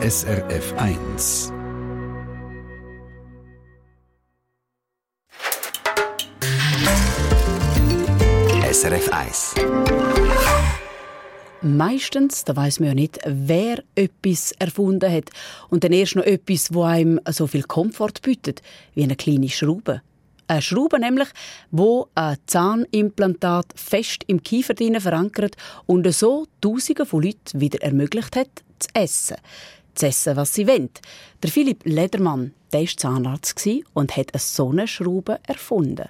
SRF 1. SRF 1. Meistens, da weiß man ja nicht, wer etwas erfunden hat und dann erst noch etwas, wo einem so viel Komfort bietet, wie eine kleine Schraube. Eine Schraube nämlich, wo ein Zahnimplantat fest im Kiefer verankert und so Tausende von Leuten wieder ermöglicht hat, zu essen. Zu essen, was sie wollen. Der Philipp Ledermann, der war Zahnarzt und hat eine Sonnenschraube erfunden.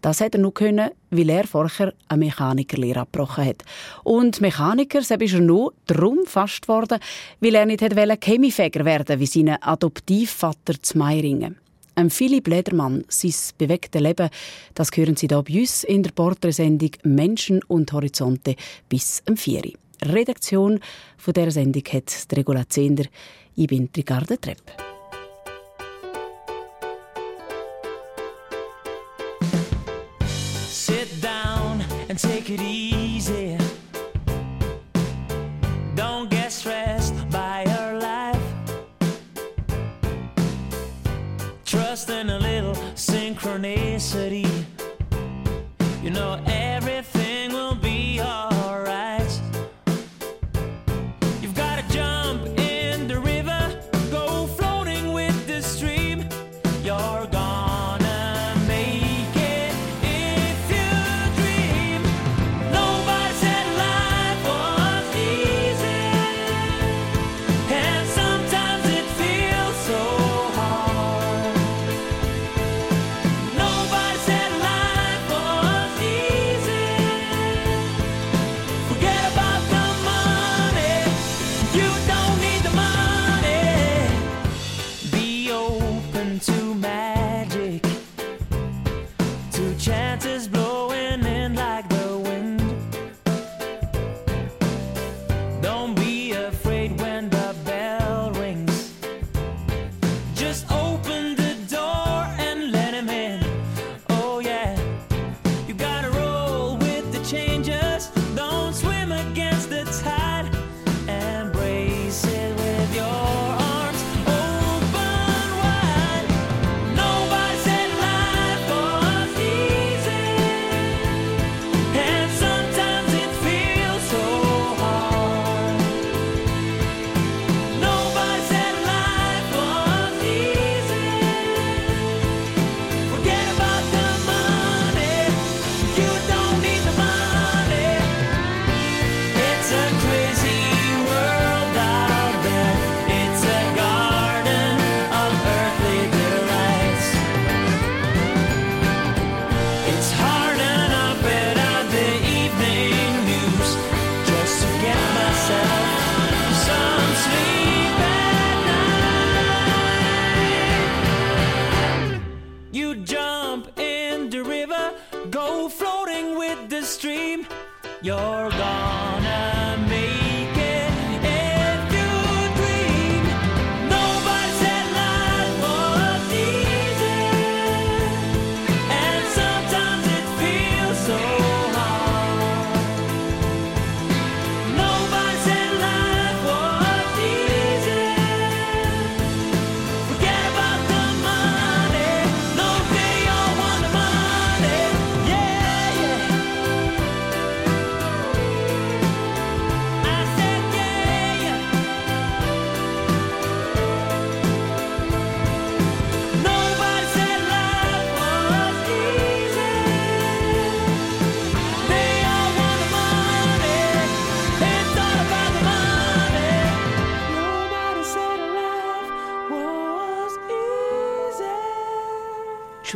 Das hat er nur können, weil er vorher eine Mechanikerlehre abgebrochen hat. Und Mechaniker ist er nur darum fast geworden, weil er nicht Chemiefäger werden wie sein Adoptivvater zu Meiringen. Ein Philipp Ledermann, sein bewegtes Leben, das hören Sie hier bei uns in der Porträtsendung «Menschen und Horizonte» bis am 4. Redaktion von dieser Sendung hat Regula Zehnder. Ich bin Ricarda Trepp. and take it easy. Don't get stressed by your life. Trust in a little synchronicity.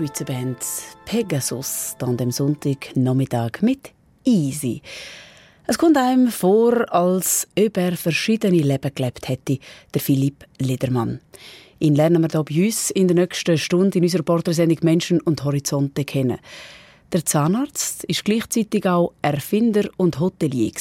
Schweizer Band Pegasus an dem Sonntagnachmittag mit Easy. Es kommt einem vor, als ob er verschiedene Leben gelebt hätte, der Philipp Ledermann. Ihn lernen wir hier bei uns in der nächsten Stunde in unserer Porträtsendung Menschen und Horizonte kennen. Der Zahnarzt ist gleichzeitig auch Erfinder und Hotelier.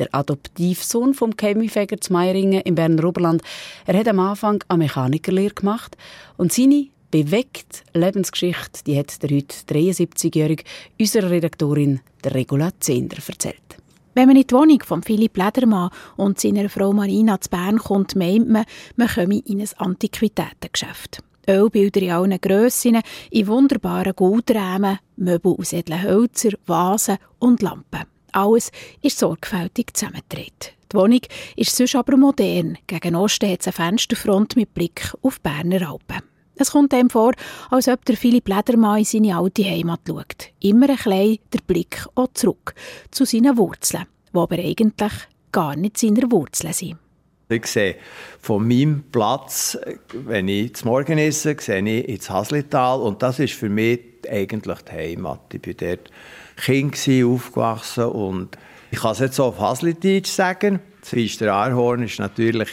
Der Adoptivsohn vom Chemiefäger zu Meiringen im Berner Oberland. Er hat am Anfang eine Mechanikerlehre gemacht und seine bewegt Lebensgeschichte, die hat der heute 73-jährige unserer Redaktorin der Regula Zehnder erzählt. Wenn man in die Wohnung von Philipp Ledermann und seiner Frau Marina zu Bern kommt, meint man, man komme in ein Antiquitätengeschäft. Ölbilder in allen Grössen, in wunderbaren Goldrahmen, Möbel aus edlen Hölzern, Vasen und Lampen. Alles ist sorgfältig zusammengetragen. Die Wohnung ist sonst aber modern. Gegen Osten hat es eine Fensterfront mit Blick auf Berner Alpen. Es kommt einem vor, als ob der Philipp Ledermann in seine alte Heimat schaut. Immer ein klein der Blick auch zurück zu seinen Wurzeln, die aber eigentlich gar nicht seine Wurzeln sind. Ich sehe von meinem Platz, wenn ich zum Morgen esse, sehe ich ins Haslital und das ist für mich eigentlich die Heimat. Ich war dort Kind, aufgewachsen und ich kann es jetzt so auf Haslititsch sagen. Das Feister Arhorn ist natürlich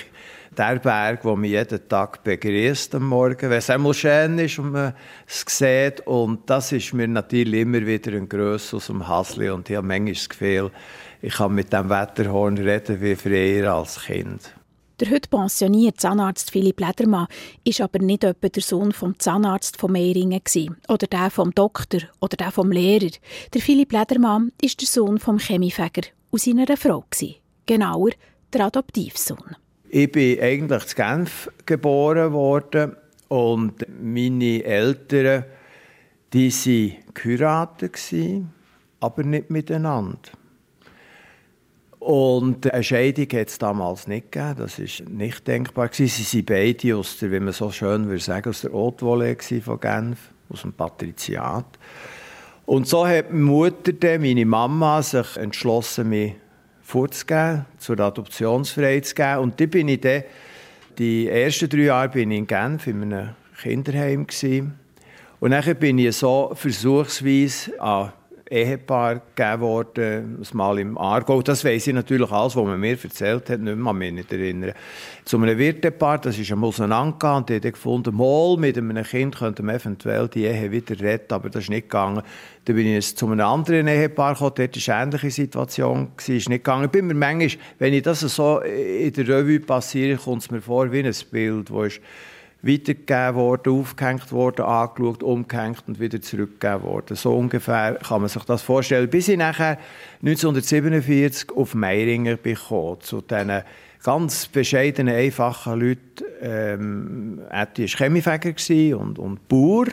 der Berg, der mich jeden Tag begrüßt am Morgen, wenn es einmal schön ist und man es sieht. Und das ist mir natürlich immer wieder ein Gröss aus dem Hasli. Und ich habe manchmal das Gefühl, ich kann mit dem Wetterhorn reden wie früher als Kind. Der heute pensionierte Zahnarzt Philipp Ledermann ist aber nicht etwa der Sohn vom Zahnarzt von Meiringen oder der vom Doktor oder der vom Lehrer. Der Philipp Ledermann ist der Sohn vom Chemiefäger und seiner Frau genauer der Adoptivsohn. Ich bin eigentlich in Genf geboren worden und meine Eltern, die waren geheiratet, aber nicht miteinander. Und eine Scheidung hat es damals nicht gegeben. Das war nicht denkbar. Sie waren beide aus der, wie man so schön würde sagen, aus der Haute-Volée von Genf, aus dem Patriziat. Und so hat meine Mutter, meine Mama, sich entschlossen, mich vorzugeben, zur Adoptionsfreiheit zu geben. Und die bin ich dann, die ersten drei Jahre bin ich in Genf in einem Kinderheim gewesen. Und dann bin ich so versuchsweise an Ehepaar gegeben worden, das Mal im Aargau. Das weiss ich natürlich alles, was man mir erzählt hat, nicht mehr, an mich nicht erinnern. Zu einem Wirtepaar, das ist am Auseinandergegangen und die haben gefunden, mal mit einem Kind könnte man eventuell die Ehe wieder retten, aber das ist nicht gegangen. Dann bin ich zu einem anderen Ehepaar gekommen, dort war eine ähnliche Situation, ist nicht gegangen. Ich bin mir manchmal, wenn ich das so in der Revue passiere, kommt es mir vor wie ein Bild, wo ist weitergegeben worden, aufgehängt worden, angeschaut, umgehängt und wieder zurückgegeben worden. So ungefähr kann man sich das vorstellen. Bis ich nachher 1947 auf Meiringen gekommen, zu diesen ganz bescheidenen, einfachen Leuten. Ähm, er war Chemiefäger und, und Bauer.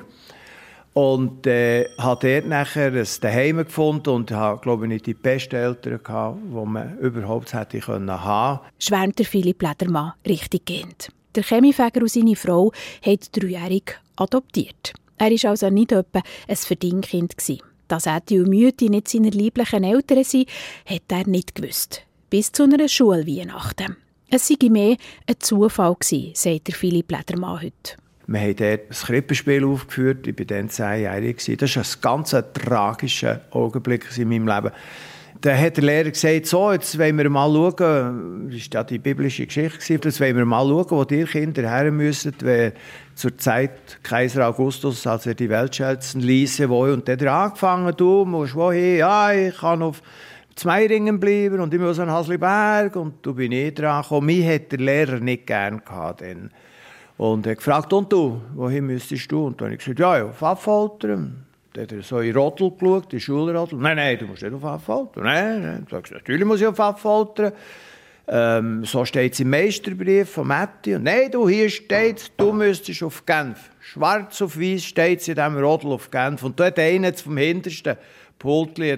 Und äh, habe dort nachher ein Daheim gefunden und habe, glaube ich, nicht die besten Eltern gehabt, die man überhaupt hätte können haben. Schwärmt der Philipp Ledermann richtig gehend. Der Chemiefäger und seine Frau haben dreijährig adoptiert. Er war also nicht etwa ein Verdingkind. Dass Eti und Mütti nicht seine lieblichen Eltern sind, hat er nicht gewusst. Bis zu einer Schulweihnachten. Es sei mehr ein Zufall gewesen, sagt der Philipp Ledermann heute. Wir haben dort ein Krippenspiel aufgeführt. Ich war dann zehnjährig. Das war ein ganz tragischer Augenblick in meinem Leben dann hat der Lehrer gesagt, so, jetzt wollen wir mal schauen, das war ja die biblische Geschichte, jetzt wollen wir mal schauen, wo die Kinder her müssen, wenn zur Zeit Kaiser Augustus, als er die Welt schätzen ließ, wo, und der hat angefangen, du musst wohin, ja, ich kann auf Zweidingen bleiben und ich muss an Hasliberg und du bin ich dran gekommen. Mich hat der Lehrer nicht gern gehabt dann. Und er gefragt, und du, wohin müsstest du? Und dann habe ich gesagt, ja, ja, auf Affoltern. Dann hat er so in Rottel geschaut, in Schulrottel. Nein, nein, du musst nicht auf Affoltern. Nein, nein. Du sagst, natürlich muss ich auf Affoltern. Ähm, so steht es im Meisterbrief von Matti. Nein, du, hier steht du müsstest auf Genf. Schwarz auf weiß steht es in diesem Rottel auf Genf. Und dort einer vom hintersten Pultli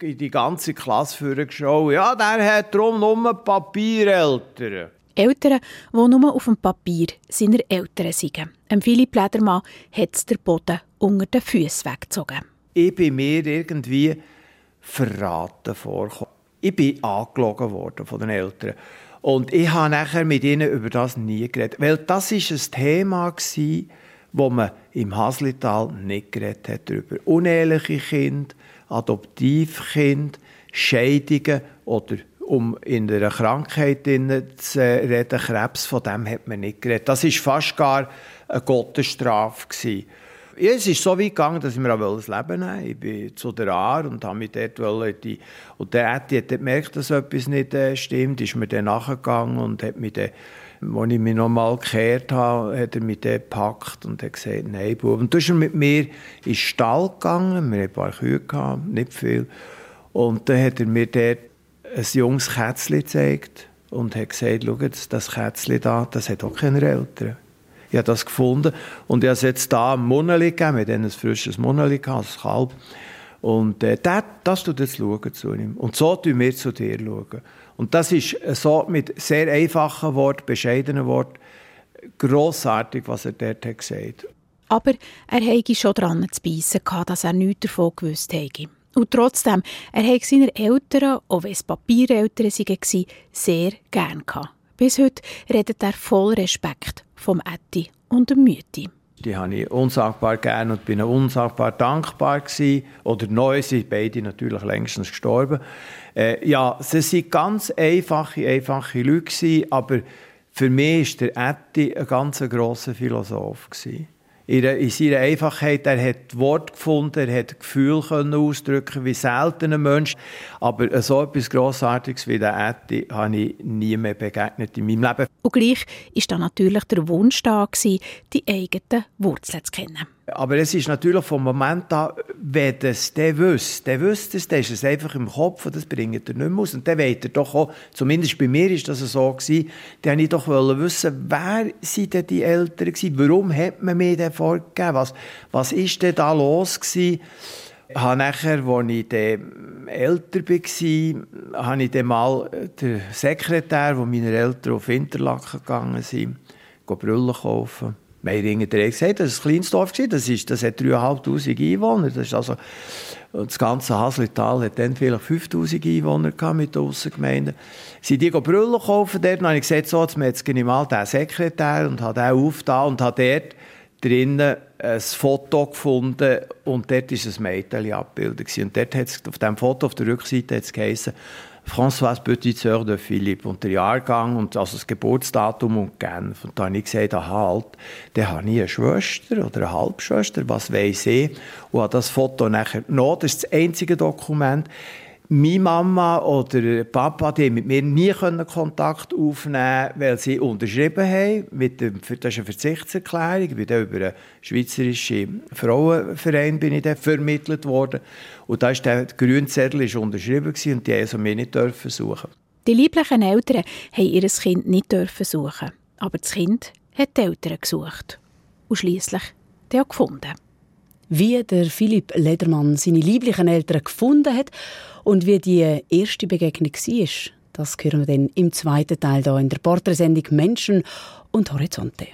in die ganze Klasse vorgeschaut. Ja, der hat darum nur Papiereltern. Eltern, die nur auf dem Papier seiner Eltern sind. Philipp Ledermann hat der Boden unter den Füßen weggezogen. Ich bin mir irgendwie verraten vorgekommen. Ich bin angelogen worden von den Eltern. Und ich habe nachher mit ihnen über das nie geredet. Weil das war ein Thema, das wo man im Haslital nicht geredet hat darüber. Uneheliche Kinder, Adoptivkinder, Scheidungen oder um in einer Krankheit zu reden, Krebs, von dem hat man nicht geredet. Das war fast gar eine Gottesstrafe. Ja, es ist so weit gegangen, dass ich mir auch das Leben nehmen wollte. Ich bin zu der Aar und habe mich dort die und der Eti hat gemerkt, dass etwas nicht äh, stimmt, ist mir dann nachgegangen und hat mich dann, als ich mich nochmal gekehrt habe, hat er mich dann gepackt und hat gesagt, nein, Bub. Und dann ist er mit mir in den Stall gegangen, wir hatten ein paar Kühe, nicht viel. Und dann hat er mir dort ein junges Kätzchen gezeigt und hat gesagt, schau, das Kätzchen da, das hat auch keine Eltern. Ich habe das gefunden und ich habe es jetzt da am Moneli gegeben, mit ein frisches Moneli, als Kalb. Und äh, das, das tut jetzt schauen zu ihm. Und so tun wir zu dir schauen. Und das ist so mit sehr einfachen Worten, bescheidenen Worten, grossartig, was er dort hat gesagt. Aber er hätte schon dran zu beißen dass er nichts davon gewusst hätte. Und trotzdem, er hat seine Eltern, auch wenn es Papiereltern waren, sehr gern gehabt. Bis heute redet er voll Respekt vom Etti und dem Mütti. Die habe ich unsagbar gern und bin unsagbar dankbar gewesen. Oder neu sind beide natürlich längstens gestorben. Äh, ja, sie waren ganz einfache, einfache Leute gewesen, aber für mich war der Etti ein ganz grosser Philosoph gewesen in seiner Einfachheit. Er hat Wort gefunden, er hat Gefühl können ausdrücken, wie selten ein Mensch. Aber so etwas Grossartiges wie der Ätti habe ich nie mehr begegnet in meinem Leben. Und gleich war da natürlich der Wunsch da, die eigenen Wurzeln zu kennen. Aber es ist natürlich vom Moment an, wenn das der wüsste, der wüsste es, dann ist es einfach im Kopf und das bringt er nicht mehr aus. Und dann wollte er doch auch, zumindest bei mir ist das so gewesen, dann ich doch wissen, wer sind denn die Eltern gewesen? Warum hat man mir den vorgegeben? Was, was ist denn da los gewesen? habe nachher, als ich dann älter war, habe ich dann mal den Sekretär, wo meine Eltern auf Interlaken gegangen sind, Brüllen kaufen. Wir haben gesagt, das war ein kleines Dorf, das, ist, das hat 3'500 Einwohner. Das, ist also, das ganze Haslital hat dann vielleicht 5000 Einwohner gehabt mit der Aussengemeinde. Sie die Brüllen kaufen dort, und habe ich gesagt, so, jetzt jetzt ich mal den Sekretär und habe den aufgetan und habe dort drinnen ein Foto gefunden und dort war ein Mädchen abgebildet. Und dort hat es, auf diesem Foto auf der Rückseite hat es geheißen, Françoise Petite Sœur de Philippe und der Jahrgang und also das Geburtsdatum und Genf. Und da habe ich gesagt, aha, halt, dann habe ich eine Schwester oder eine Halbschwester, was weiß ich. Und habe das Foto nachher noch, das ist das einzige Dokument, meine Mama oder Papa, die mit mir nie Kontakt aufnehmen weil sie unterschrieben haben. Mit dem, das ist eine Verzichtserklärung. Ich bin dann über einen schweizerischen Frauenverein bin ich vermittelt worden. Und da ist der grüne Zettel ist unterschrieben und die also mir nicht dürfen suchen. Die lieblichen Eltern haben ihr Kind nicht dürfen suchen, aber das Kind hat die Eltern gesucht und schließlich auch gefunden. Wie der Philipp Ledermann seine lieblichen Eltern gefunden hat und wie die erste Begegnung war, das hören wir dann im zweiten Teil hier in der Porträtsendung Menschen und Horizonte.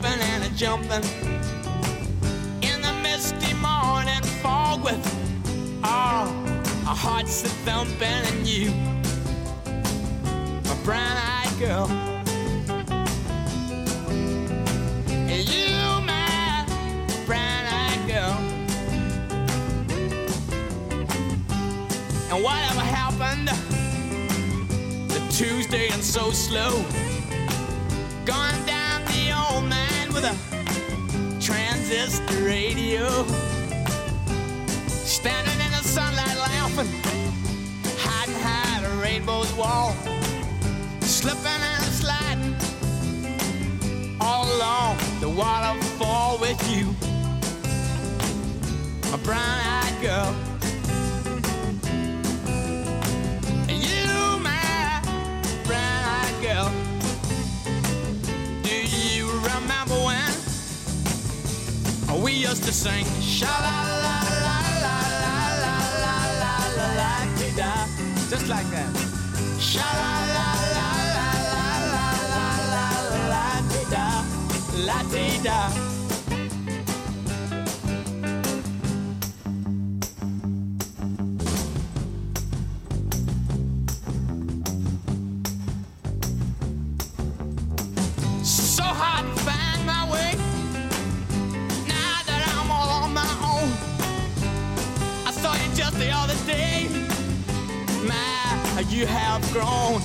Skipping and a jumping. In the misty morning fog with oh, our hearts are thumping and you, my brown eyed girl. And you, my brown eyed girl. And whatever happened the Tuesday and so slow. Gone down with a transistor radio. Standing in the sunlight laughing, hiding high a rainbow's wall. Slipping and sliding all along the waterfall with you. A brown eyed girl. Used to sing sha la la la la la la la la la la da just like that sha la la la la la la la la la da la da you have grown.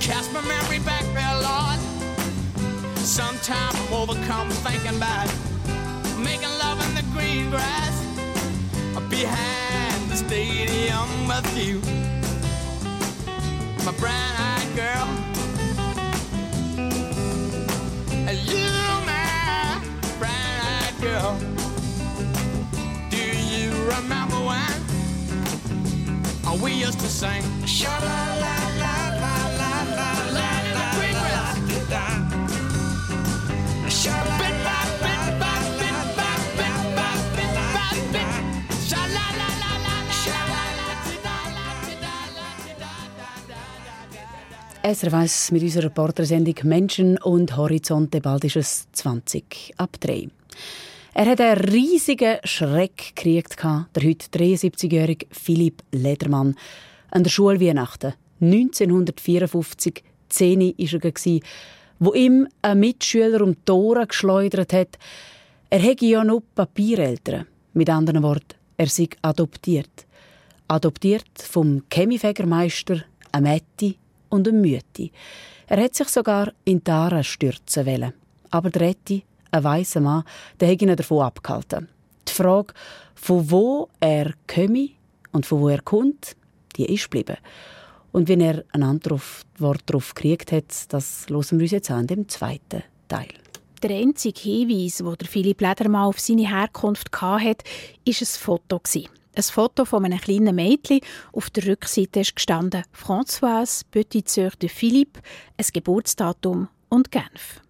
Cast my memory back there, Lord. Sometimes I'm overcome thinking about making love in the green grass behind the stadium with you, my brown-eyed girl. You, my brown-eyed girl. Do you remember we used to sing? Sha la la la la la la la la la la. Sha la la la la la la la la la. Sha la la la la la. La SRF 1 mit unserer Reportersendung Menschen und Horizonte. Bald ist es 20 ab 3. Er hat einen riesigen Schreck gekriegt, der heute 73-jährige Philipp Ledermann. An der Schulweihnachten 1954, 10 war er, wo ihm ein Mitschüler um die Ohren geschleudert hat. Er hätte ja noch Papiereltern. Mit anderen Worten, er sei adoptiert. Adoptiert vom Chemiefägermeister, einem Metti und einem Mütti. Er hat sich sogar in Aare stürzen wollen. Aber der Retti, ein weißer Mann, der hat ihn davon abgehalten. Die Frage, von wo er komme und von wo er kommt, die ist geblieben. Und wenn er eine Antwort darauf gekriegt hat, das hören wir uns jetzt an dem zweiten Teil. Der einzige Hinweis, der Philipp Ledermann auf seine Herkunft hatte, war ein Foto. Ein Foto von einem kleinen Mädchen. Auf der Rückseite gestanden Françoise Petit Sœur de Philippe, ein Geburtsdatum und Genf.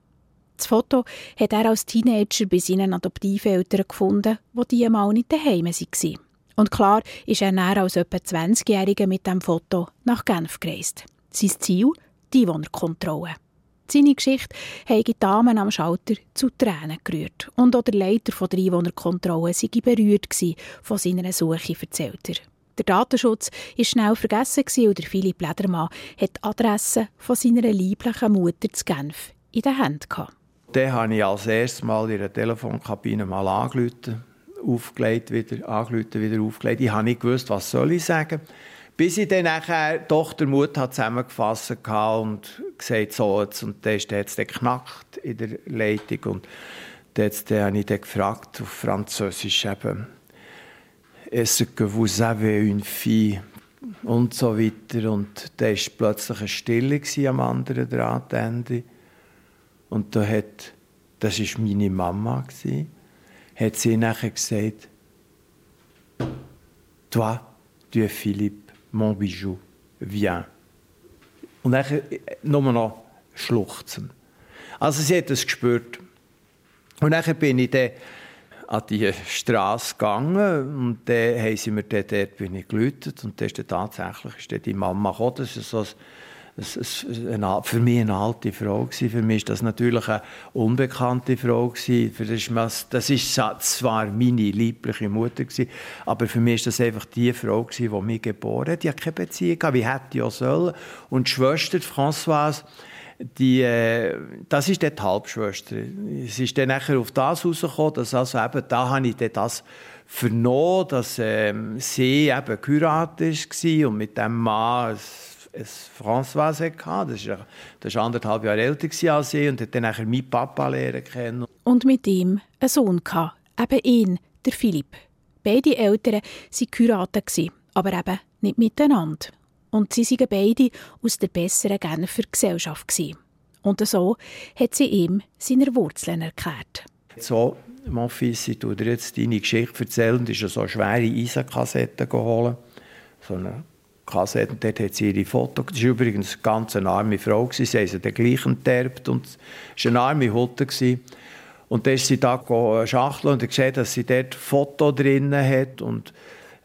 Das Foto hat er als Teenager bei seinen Adoptiveltern gefunden, wo die mal nicht daheim waren. Und klar ist er näher als etwa 20-Jähriger mit dem Foto nach Genf gereist. Sein Ziel? Die Einwohnerkontrolle. Seine Geschichte hat die Damen am Schalter zu Tränen gerührt. Und auch der Leiter der Einwohnerkontrolle sei berührt von seiner Suche, erzählt er. Der Datenschutz war schnell vergessen und Philipp Ledermann hat die Adresse von seiner lieblichen Mutter zu Genf in den Händen gehabt. Dann habe ich als erstes Mal in der Telefonkabine mal angerufen, aufgelegt, wieder angerufen, wieder aufgelegt. Ich habe nicht gewusst, was soll ich sagen. Bis ich dann nachher doch der Mut hat zusammengefasst und gesagt, so jetzt. Und dann ist es geknackt in der Leitung. Und dann, dann habe ich dann gefragt, auf Französisch eben, «Est-ce que vous avez une fille?» und so weiter. Und da war plötzlich eine Stille am anderen Drahtende. Und da hat, das war meine Mama, hat sie nachher gesagt, «Toi, tu es Philippe, mon bijou, viens.» Und dann nur noch schluchzen. Also sie hat es gespürt. Und dann bin ich dann an die Straße gegangen und dann haben sie mir dann dort bin ich geläutet und dann ist dann tatsächlich ist dann die Mama gekommen. Das ist so ein, ein, für mich eine alte Frau gewesen. Für mich ist das natürlich eine unbekannte Frau gewesen. Das, ist zwar meine liebliche Mutter gewesen, aber für mich ist das einfach die Frau gewesen, die mich geboren hat. Die hat keine Beziehung wie hätte ich auch sollen. Und die Schwester Françoise, die, äh, das ist die Halbschwester. Es ist dann nachher auf das rausgekommen, dass also eben, da habe ich das vernommen, dass ähm, sie eben geheiratet war und mit dem Mann ein François hatte. Das war, das war anderthalb Jahre älter als ich und hat dann nachher meinen Papa lernen kennen. Und mit ihm einen Sohn gehabt, eben ihn, der Philipp. Beide Eltern waren geheiratet, aber eben nicht miteinander. Und sie waren beide aus der besseren Genfer Gesellschaft. Und so hat sie ihm seine Wurzeln erklärt. So, mon fils, ich dir jetzt deine Geschichte erzählen. Und ist so eine schwere Eisenkassetten geholt. So eine Kassette. Und dort hat sie ihre Fotos. Das war übrigens eine ganz arme Frau. Sie haben sie den gleichen enterbt. Und es war eine arme Hutte. Und dann ist sie da schachteln und hat gesehen, dass sie dort ein Foto drin hat. Und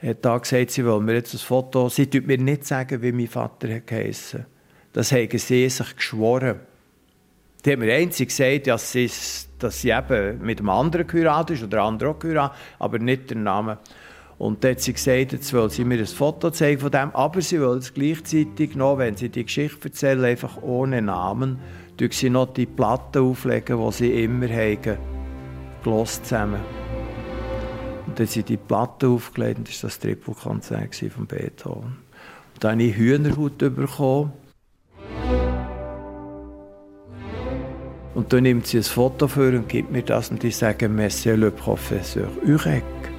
hat da gesagt, sie will mir jetzt ein Foto. Sie tut mir nicht sagen, wie mein Vater geheißen. Das haben sie sich geschworen. Die hat mir einzig gesagt, dass sie, dass sie eben mit einem anderen geheiratet ist oder andere auch geheiratet, aber nicht der Name. Und dann hat sie gesagt, jetzt will sie mir ein Foto zeigen von dem, aber sie will es gleichzeitig noch, wenn sie die Geschichte erzählen, einfach ohne Namen, durch sie noch die Platten auflegen, die sie immer haben, gelost zusammen. Und dann sie die Platte aufgelegt und das war das Trippelkonzert von Beethoven. Dann habe ich Hühnerhaut bekommen. Und dann nimmt sie ein Foto für und gibt mir das und die sagen, Monsieur le Professeur Urek.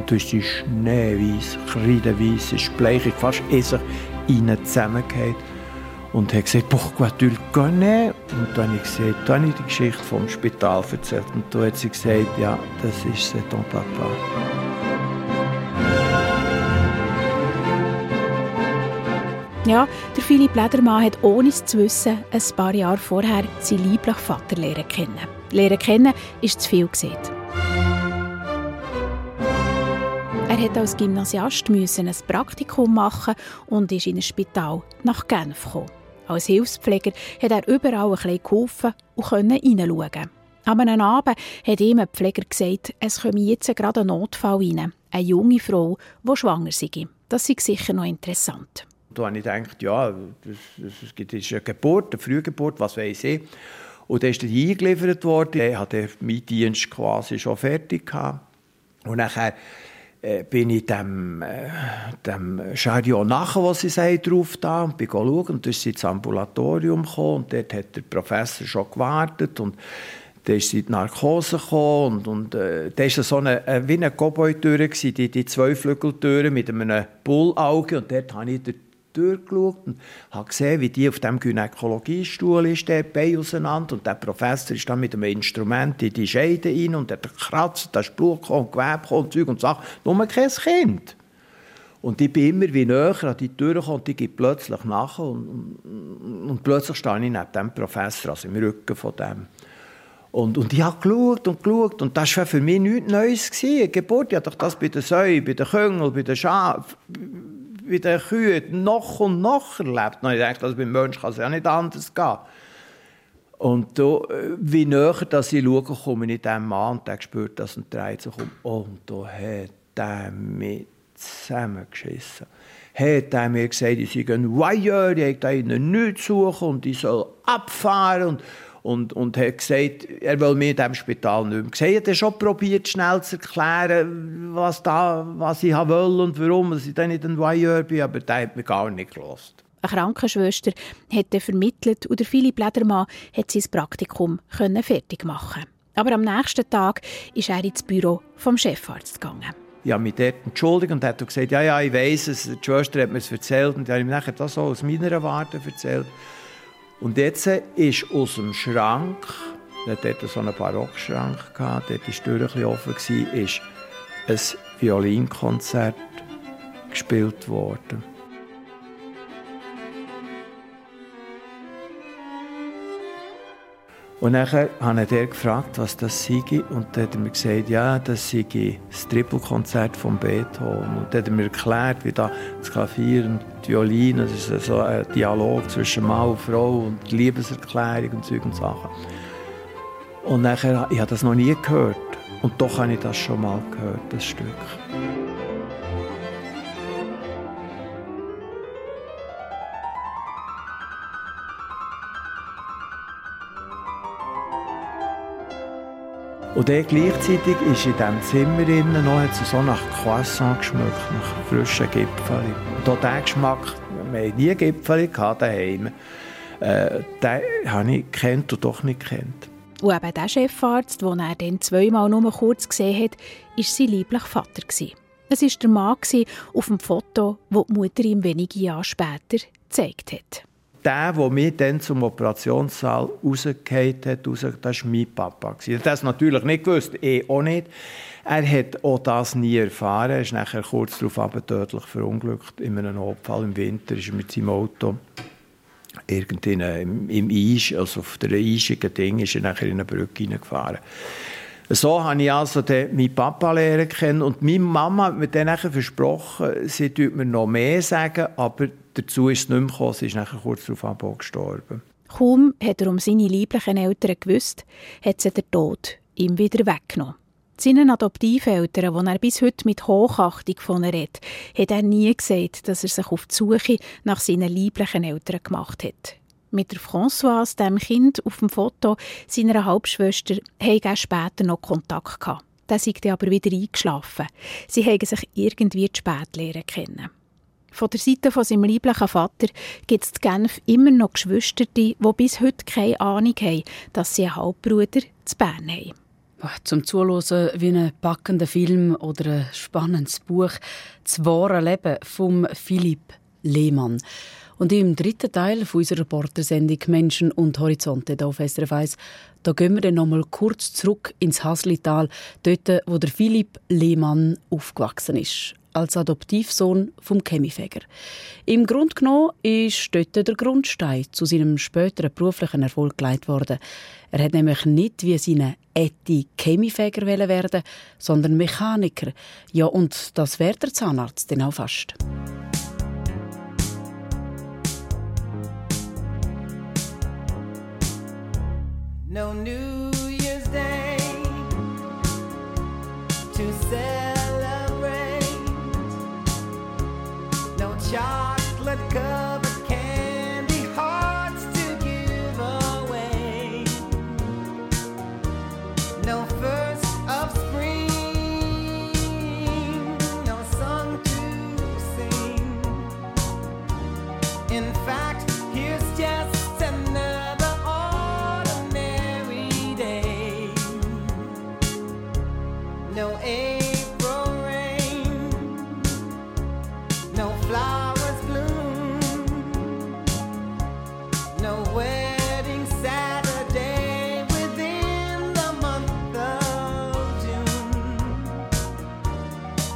Und da ist schneeweiß, kreideweiß, ist bleich, fast in sich zusammengefallen. Und hat gesagt, pourquoi tu le connais? Und dann habe ich gesagt, dann habe ich die Geschichte vom Spital erzählt. Und da hat sie gesagt, ja, das ist ton Papa. Ja, der Philipp Ledermann hat ohne es zu wissen ein paar Jahre vorher seinen lieblichen Vater lernen kennen. Lernen kennen ist zu viel gesehen. Er musste als Gymnasiast ein Praktikum machen und ist in ein Spital nach Genf gekommen. Als Hilfspfleger hat er überall ein bisschen geholfen und konnte hineinschauen. Aber einen Abend hat ihm ein Pfleger gesagt, es komme jetzt gerade ein Notfall rein. Eine junge Frau, die schwanger sei. Das ist sicher noch interessant. Da habe ich gedacht, ja, es gibt eine Geburt, eine Frühgeburt, was weiß ich. Und dann ist er eingeliefert worden. Ich hatte meinen Dienst quasi schon fertig. Gehabt. Und nachher bin ich dem, äh, dem Chariot nachher, was sie sagen, drauf da und bin schauen. Und dann ist sie ins Ambulatorium gekommen und dort hat der Professor schon gewartet und dann ist sie in die Narkose gekommen und, und äh, da war so eine, äh, wie eine Cowboy-Tür, die, die zwei Flügeltüren mit einem Bullauge und dort habe ich durchgeschaut und habe gesehen, wie die auf dem Gynäkologiestuhl ist, der Bein auseinander und der Professor ist dann mit einem Instrument in die Scheide rein und hat gekratzt, da ist Blut gekommen, Gewebe gekommen, Zeug und Sachen, nur kein Kind. Und ich bin immer wie näher an die Tür gekommen und die geht plötzlich nach und, und, und, plötzlich stehe ich neben dem Professor, also im Rücken von dem. Und, und ich habe geschaut und geschaut und das war für mich nichts Neues. Gewesen. Geburt, ich hatte das bei den Säuen, bei den Köngeln, bei den Schafen, wie der Kühe noch und noch erlebt. Und ich dachte, also beim Menschen kann es ja nicht anders gehen. Und da, äh, wie näher dass ich schaue, komme ich dem Mann und der spürt das und dreht sich um. Und da hat der mich zusammengeschissen. Hat er mir gesagt, ich sei ein Voyeur, ich habe ihnen nichts suchen und ich soll abfahren. Und, und, und hat gesagt, er will mir in diesem Spital nicht mehr sehen. Er hat schon probiert, schnell zu erklären, was, da, was ich will und warum dass ich dann nicht ein Voyeur bin, aber der hat mir gar nicht gelassen. Eine Krankenschwester hat vermittelt und Philipp Ledermann hat sein Praktikum fertig machen Aber am nächsten Tag ist er ins Büro vom Chefarzt gegangen. Ich habe mich dort entschuldigt und hat gesagt, ja, ja, ich weiß es, die Schwester hat mir es erzählt und ich habe ihm nachher das so aus meiner Warte erzählt. Und jetzt ist aus dem Schrank, er hatte so einen Barockschrank, dort war die Tür ein offen, ist ein Violinkonzert gespielt worden. Und nachher habe ich ihn gefragt, was das sei. Und dann hat er mir gesagt, ja, das sei das Trippelkonzert von Beethoven. Und dann hat er mir erklärt, wie da das Klavier und die Violine, das ist so ein Dialog zwischen Mann und Frau und Liebeserklärung und Zeug Sachen. Und nachher, ich habe das noch nie gehört. Und doch habe ich das schon mal gehört, das Stück. Und dann gleichzeitig ist in diesem Zimmer innen noch so nach Croissant geschmückt, nach frischen Gipfeln. Und auch diesen Geschmack, wir haben nie Gipfel daheim, äh, den habe ich kennt und doch nicht kennt. Und eben der Chefarzt, den er dann zweimal nur kurz gesehen hat, war sein lieblicher Vater. Es war der Mann auf dem Foto, das die Mutter ihm wenige Jahre später gezeigt hat der, der mich dann zum Operationssaal rausgehauen hat, raus, das war mein Papa. Er hat das natürlich nicht gewusst, ich auch nicht. Er hat auch das nie erfahren. Er ist nachher kurz darauf tödlich verunglückt. In einem Notfall im Winter ist er mit seinem Auto irgendwie im, im Eis, also auf der eisigen Ding, ist er nachher in eine Brücke hineingefahren. So habe ich also den, meinen Papa lernen kennen und meine Mama hat mir dann nachher versprochen, sie würde mir noch mehr sagen, aber dazu ist es nicht mehr gekommen. Sie ist nachher kurz darauf gestorben. Kaum hat er um seine lieblichen Eltern gewusst, hat sie der Tod ihm wieder weggenommen. Seinen Adoptiveltern, die er bis heute mit Hochachtung von redet, hat er nie gesagt, dass er sich auf die Suche nach seinen lieblichen Eltern gemacht hat. Mit der Françoise, dem Kind auf dem Foto seiner Halbschwester, hatte er später noch Kontakt gehabt. Der sei aber wieder eingeschlafen. Sie haben sich irgendwie zu spät lernen kennen. Von der Seite von seinem lieblichen Vater gibt es in Genf immer noch Geschwister, die bis heute keine Ahnung haben, dass sie einen Halbbruder zu Bern haben. Zum Zuhören wie ein packender Film oder ein spannendes Buch «Das wahre Leben» von Philipp Lehmann. Und im dritten Teil unserer Reportersendung «Menschen und Horizonte» hier auf SRF 1, da gehen wir dann noch mal kurz zurück ins Haslital, dort, wo der Philipp Lehmann aufgewachsen ist als Adoptivsohn vom Chemiefäger. Im Grunde genommen ist dort der Grundstein zu seinem späteren beruflichen Erfolg gelegt worden. Er hat nämlich nicht wie seine Etti Chemiefäger werden, sondern Mechaniker. Ja, und das wäre der Zahnarzt dann auch fast. No New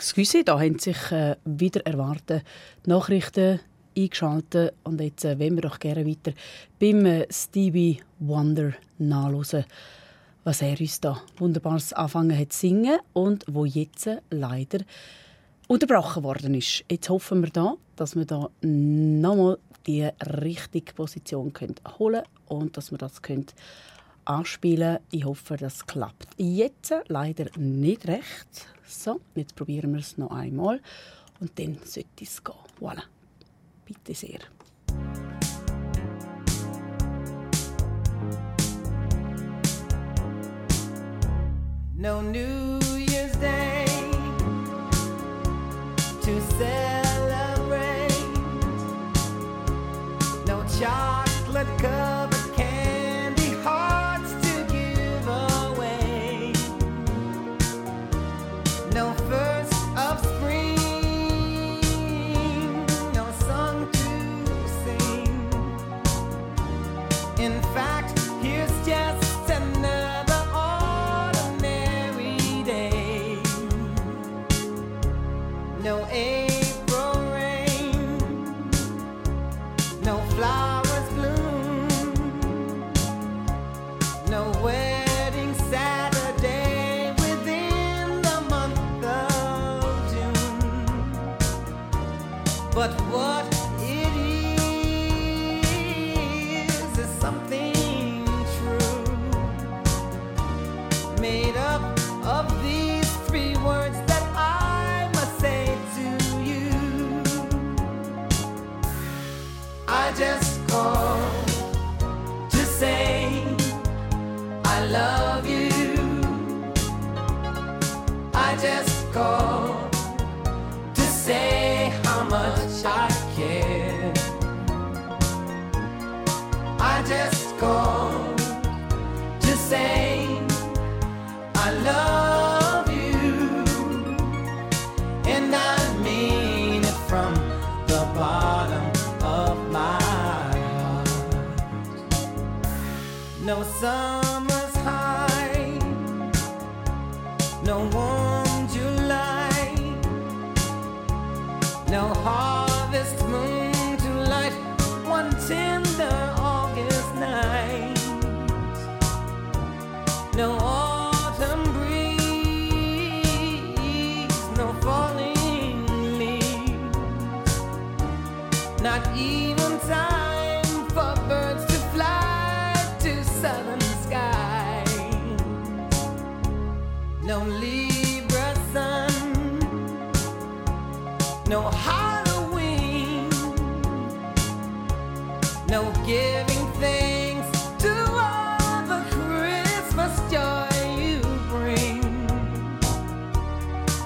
Excuse, da haben sich äh, wieder erwarten Nachrichten eingeschaltet und jetzt äh, wollen wir doch gerne weiter beim äh, Stevie Wonder nachhören, was er uns da wunderbares anfangen hat zu singen und wo jetzt äh, leider unterbrochen worden ist. Jetzt hoffen wir da, dass wir da nochmal die richtige Position holen können und dass wir das könnt anspielen Ich hoffe, das klappt. Jetzt leider nicht recht. So, jetzt probieren wir es noch einmal und dann sollte es gehen. Voilà. Bitte sehr. No New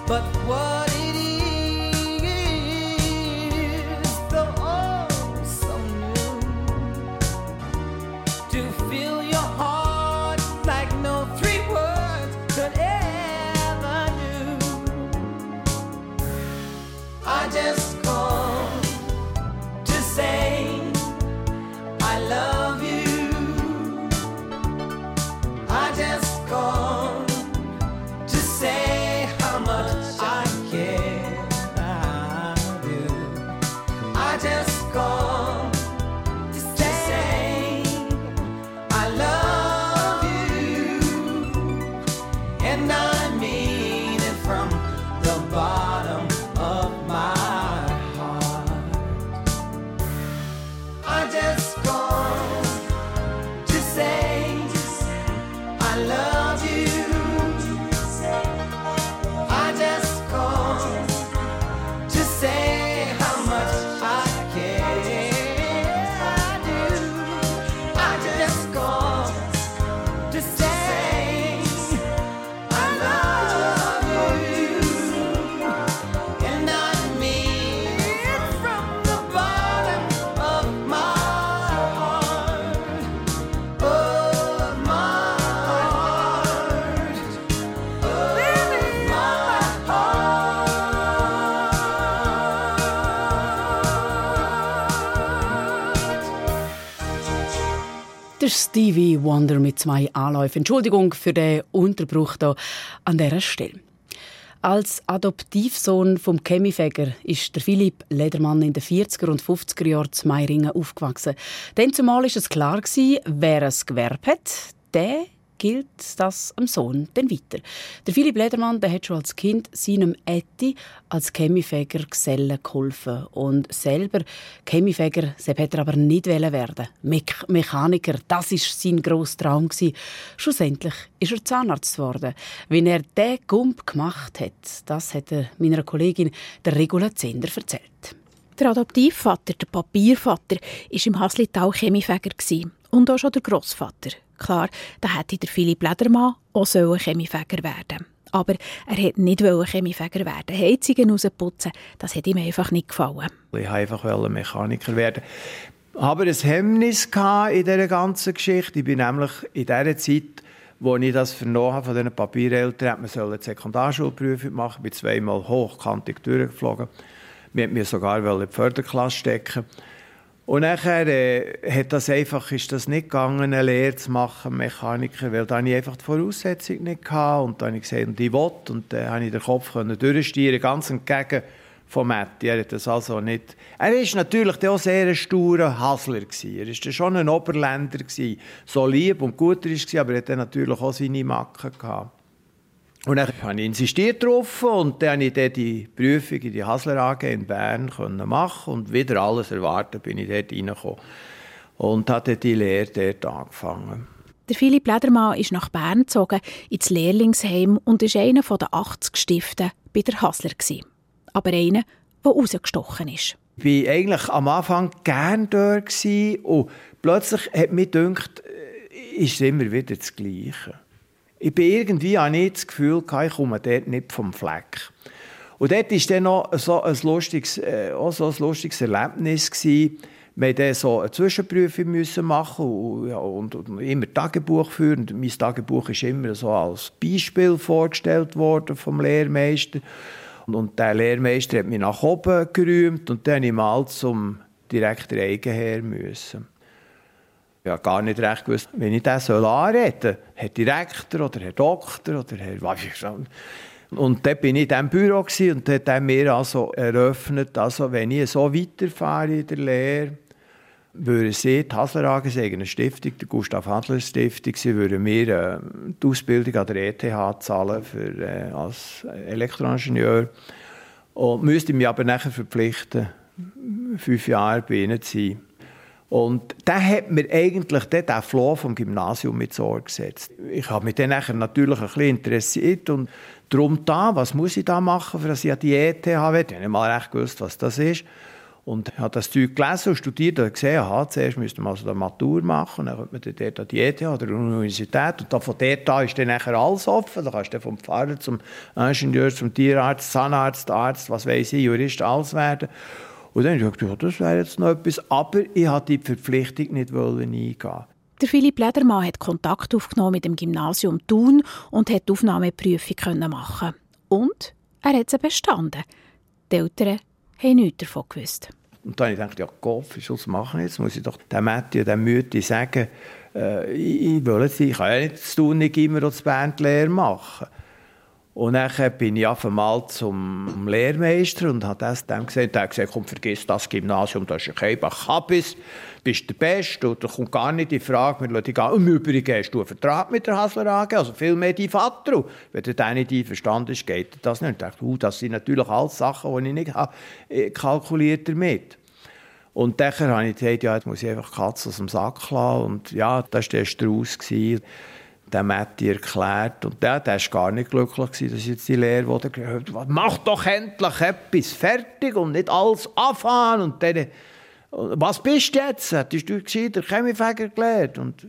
But what Stevie Wonder mit zwei Anläufen. Entschuldigung für den Unterbruch hier an dieser Stelle. Als Adoptivsohn vom Chemiefäger ist der Philipp Ledermann in den 40er und 50er Jahren zu Meiringen aufgewachsen. Denn zumal ist es klar wer ein Gewerbe hat, der gilt das am Sohn dann weiter. Der Philipp Ledermann der hat schon als Kind seinem Etti als Chemiefäger Gesellen geholfen. Und selber Chemiefäger hat er aber nicht werden. Me Mechaniker, das war sein grosser Traum. Schlussendlich ist er Zahnarzt geworden. Wie er diesen Gump gemacht hat, das hat er meiner Kollegin der Regula Zender erzählt. Der Adoptivvater, der Papiervater, war im Haslital Chemiefäger und auch schon der Grossvater. Klar, da hätte der Philipp Ledermann auch Chemiefäger werden aber er wollte nicht Chemiefäger werden. Heizungen rausputzen, das hat ihm einfach nicht gefallen. Ich wollte einfach Mechaniker werden. Aber ein Hemmnis in dieser ganzen Geschichte. Ich bin nämlich in dieser Zeit, wo ich das vernommen habe von diesen Papiereltern, man soll eine Sekundarschulprüfung machen, bin zweimal hochkantig durchgeflogen. Wir mir sogar in die Förderklasse stecken. Und nachher äh, hat das einfach, ist das nicht gegangen, eine Lehre zu machen, Mechaniker, weil da hatte ich einfach die Voraussetzung nicht gehabt. Und dann habe ich gesagt, und ich will. Und dann konnte ich den Kopf durchstieren, ganz entgegen von Matti. Er hat das also nicht... Er war natürlich auch sehr ein sturer Hasler. Gewesen. Er war schon ein Oberländer. So lieb und gut war, aber er hatte natürlich auch seine Macken gehabt. Und dann habe ich insistiert darauf und dann konnte ich dann die Prüfung in die Hasler AG in Bern machen und wieder alles erwarten bin ich dort reingekommen und habe die Lehre dort angefangen. Der Philipp Ledermann ist nach Bern gezogen, ins Lehrlingsheim und war einer der 80 Stiften bei der Hasler. Aber einer, der rausgestochen ist. Ich war eigentlich am Anfang gern dort und plötzlich hat mir gedacht, ist es immer wieder das Gleiche. Ich bin irgendwie auch nicht das Gefühl, ich komme dort nicht vom Fleck. Und dort war dann noch so ein lustiges, äh, auch so ein lustiges Erlebnis. Gewesen. Wir mussten so eine Zwischenprüfung machen und, ja, und, und, immer Tagebuch führen. Und mein Tagebuch ist immer so als Beispiel vorgestellt worden vom Lehrmeister. Und, und der Lehrmeister hat mich nach oben gerühmt und dann ich mal zum Direktor Eigenherr müssen. Ich habe gar nicht recht gewusst, wenn ich das anreden soll. Herr Direktor oder Herr Doktor oder Herr... Und dort war ich in diesem Büro und hat mir also eröffnet, also wenn ich so weiterfahre in der Lehre, würde sie, die Hasler AG, eine Stiftung, die Gustav Hadler Stiftung, sie würden mir äh, die Ausbildung an der ETH zahlen für, äh, als Elektroingenieur und müsste mich aber nachher verpflichten, fünf Jahre bei ihnen zu sein. Und der hat mir eigentlich den, Floh vom Gymnasium mit Sorge gesetzt. Ich habe mich dann natürlich ein bisschen interessiert und darum da, was muss ich da machen, für ich an die ETH will. Ich habe mal recht gewusst, was das ist. Und habe das Zeug gelesen und studiert und gesehen, aha, zuerst müsste man also eine Matur machen, dann könnte man dort an die ETH oder an Universität und von dort an ist dann nachher alles offen. Da kannst du vom Pfarrer zum Ingenieur, zum Tierarzt, Zahnarzt, Arzt, was weiß ich, Jurist, alles werden. Und dann habe ich gedacht, ja, das wäre jetzt noch etwas, aber ich wollte die Verpflichtung nicht eingehen. Der Philipp Ledermann hat Kontakt aufgenommen mit dem Gymnasium Thun und hat die Aufnahmeprüfung machen Und er hat sie bestanden. Die Eltern haben nichts davon gewusst. Und dann habe ich gedacht, ja Gott, was machen jetzt? Muss ich doch dem Mädchen, dem Mütti sagen, äh, ich, ich, will jetzt, ich kann ja nicht das Tun nicht immer das Bandlehre machen. Und dann bin ich auf einmal zum Lehrmeister und habe das dem gesagt. Er hat gesagt, komm, vergiss das Gymnasium, das ist ein Keibach Habis, bist der Beste und da kommt gar nicht die Frage, wir lassen dich gehen. Im Übrigen hast du einen Vertrag mit der Hasler AG, also viel mehr dein Vater. Wenn der nicht einverstanden ist, geht das nicht. Ich dachte, uh, das sind natürlich alles Sachen, die ich nicht habe, äh, kalkuliert damit. Und dann habe ich gesagt, ja, jetzt muss ich einfach Katze aus dem Sack lassen. Und ja, das war der Strauss der Matti erklärt. Und der, der war gar nicht glücklich, gewesen, dass jetzt die Lehre gehört hat. Mach doch endlich etwas fertig und nicht alles anfangen. Und dann, was bist du jetzt? Hättest du gescheiter Chemiefäger gelernt? Und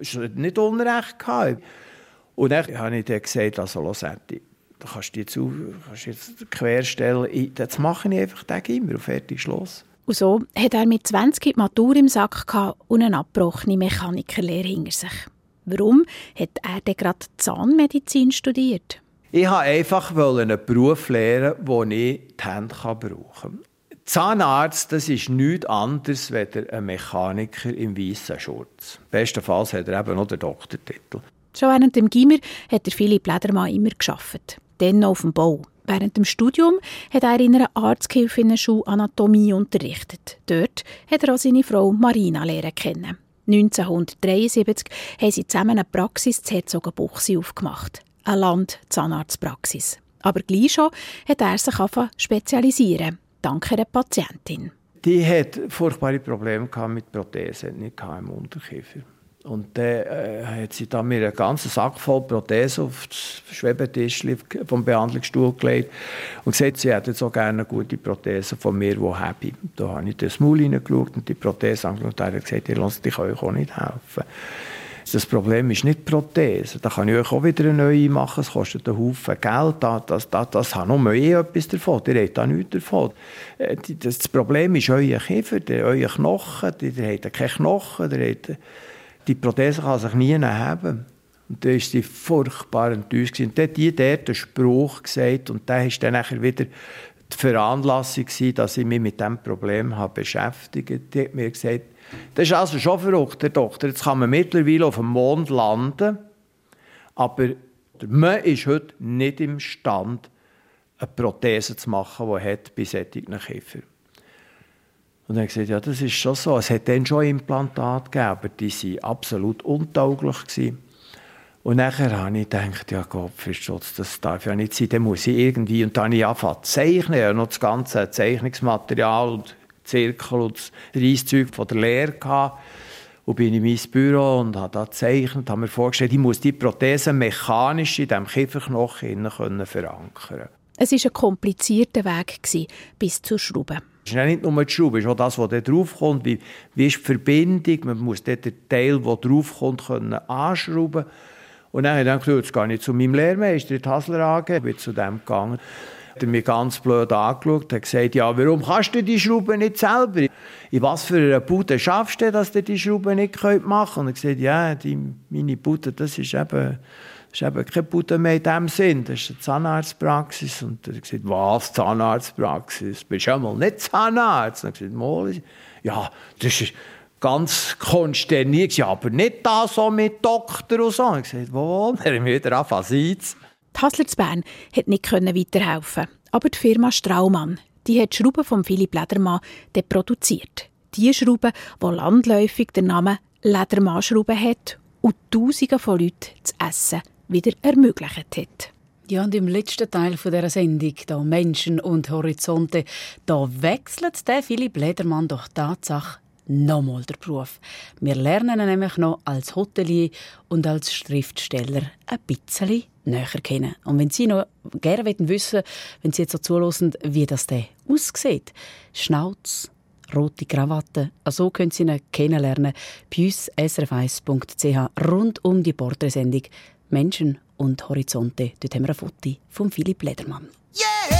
es nicht Unrecht gehabt. Und dann habe ich dann gesagt, also los, Etti, du kannst dich jetzt, kannst jetzt querstellen. Jetzt mache ich einfach den immer und fertig, Schluss. Und so hat er mit 20 die Matur im Sack und eine abgebrochene Mechanikerlehre hinter sich. Warum hat er denn gerade Zahnmedizin studiert? Ich wollte einfach einen Beruf lernen, wo ich die Hände brauchen kann. Zahnarzt, das ist nichts anderes als ein Mechaniker im weißen Schurz. Bestenfalls hat er eben noch den Doktortitel. Schon während dem Gimmer hat der Philipp Ledermann immer geschafft. Dann noch auf dem Bau. Während dem Studium hat er in einer Arzthilfenschule Anatomie unterrichtet. Dort hat er auch seine Frau Marina lernen kennen. 1973 haben sie zusammen eine Praxis in Herzogenbuchsee aufgemacht. Eine Land-Zahnarztpraxis. Aber gleich schon hat er sich spezialisieren, dank einer Patientin. Die hat furchtbare Probleme mit Prothesen, nicht im Unterkiefer. Und dann äh, hat sie dann mir einen ganzen Sack voll Prothesen auf das Schwebetisch vom Behandlungsstuhl gelegt und gesagt, sie hätte so gerne eine gute Prothese von mir, die habe. Da habe ich das Maul hineingeschaut und die Prothese angeschaut und gesagt, ihr lasst euch auch nicht helfen. Das Problem ist nicht die Prothese. Da kann ich euch auch wieder eine neue machen. Es kostet einen Haufen Geld. Das, das, das, das hat nur eh etwas davon. Ihr habt da nichts davon. Äh, das Problem ist euer Kiefer, euer Knochen. Ihr habt keine Knochen. Ihr habt die Prothese kann sich nie haben. Und da war sie furchtbar enttäuscht. Und dann hat die dort einen Spruch gesagt und der war dann nachher wieder die Veranlassung, dass ich mich mit diesem Problem habe beschäftigt. Die hat mir gesagt, das ist also schon verrückt, Herr Doktor. Jetzt kann man mittlerweile auf dem Mond landen, aber man ist heute nicht imstande, eine Prothese zu machen, die hat bei solchen Käfer. Und habe ich gesagt, ja, das ist schon so. Es hat dann schon Implantate gegeben, aber die waren absolut untauglich. Gewesen. Und nachher habe ich gedacht, ja Gott, für Schutz, das darf ja nicht sein, dann muss ich irgendwie, und dann habe ich angefangen zu zeichnen, ja, noch das ganze Zeichnungsmaterial und Zirkel und das Reiszeug von der Lehre gehabt. Und bin in mein Büro und habe da gezeichnet, habe mir vorgestellt, ich muss die Prothese mechanisch in diesem Kieferknochen verankern. Es war ein komplizierter Weg bis zur Schraube. Es ist nicht nur die Schraube, es ist auch das, was da draufkommt. Wie, wie ist die Verbindung? Man muss dort den Teil, der draufkommt, können anschrauben. Und dann habe ich gedacht, jetzt gehe ich zu meinem Lehrmeister in die Hasler AG. Ich bin zu dem gegangen. Er hat mich ganz blöd angeschaut und gesagt, ja, warum kannst du die Schraube nicht selber? In was für einer Bude schaffst du, dass du die Schraube nicht machen könnt? Und er hat gesagt, ja, die, meine Bude, das ist eben ist eben keine Butter mehr in dem Sinn. Das ist eine Zahnarztpraxis. Und er gesagt, was, Zahnarztpraxis? Bist du einmal nicht Zahnarzt? Und er gesagt, ja, das ist ganz konsterniert. Ja, aber nicht da so mit Doktor und so. Und ich gesagt, wo? Wir haben wieder angefangen, Die Hasler zu Bern konnte nicht weiterhelfen. Aber die Firma Straumann, die hat Schrauben von Philipp Ledermann produziert. Die Schrauben, die landläufig den Namen Ledermann-Schraube hat und Tausende von Leuten zu essen wieder ermöglicht hat. Ja, und im letzten Teil dieser Sendung, da Menschen und Horizonte, da wechselt der Philipp Ledermann doch Tatsache nochmal der Beruf. Wir lernen ihn nämlich noch als Hotelier und als Schriftsteller ein bisschen näher kennen. Und wenn Sie noch gerne wissen wenn Sie jetzt so zulassen, wie das denn aussieht, Schnauz, rote Krawatte, so können Sie ihn kennenlernen bei uns srf1.ch rund um die Porträtsendung «Menschen und Horizonte». Dort haben wir ein Foto von Philipp Ledermann. Yeah!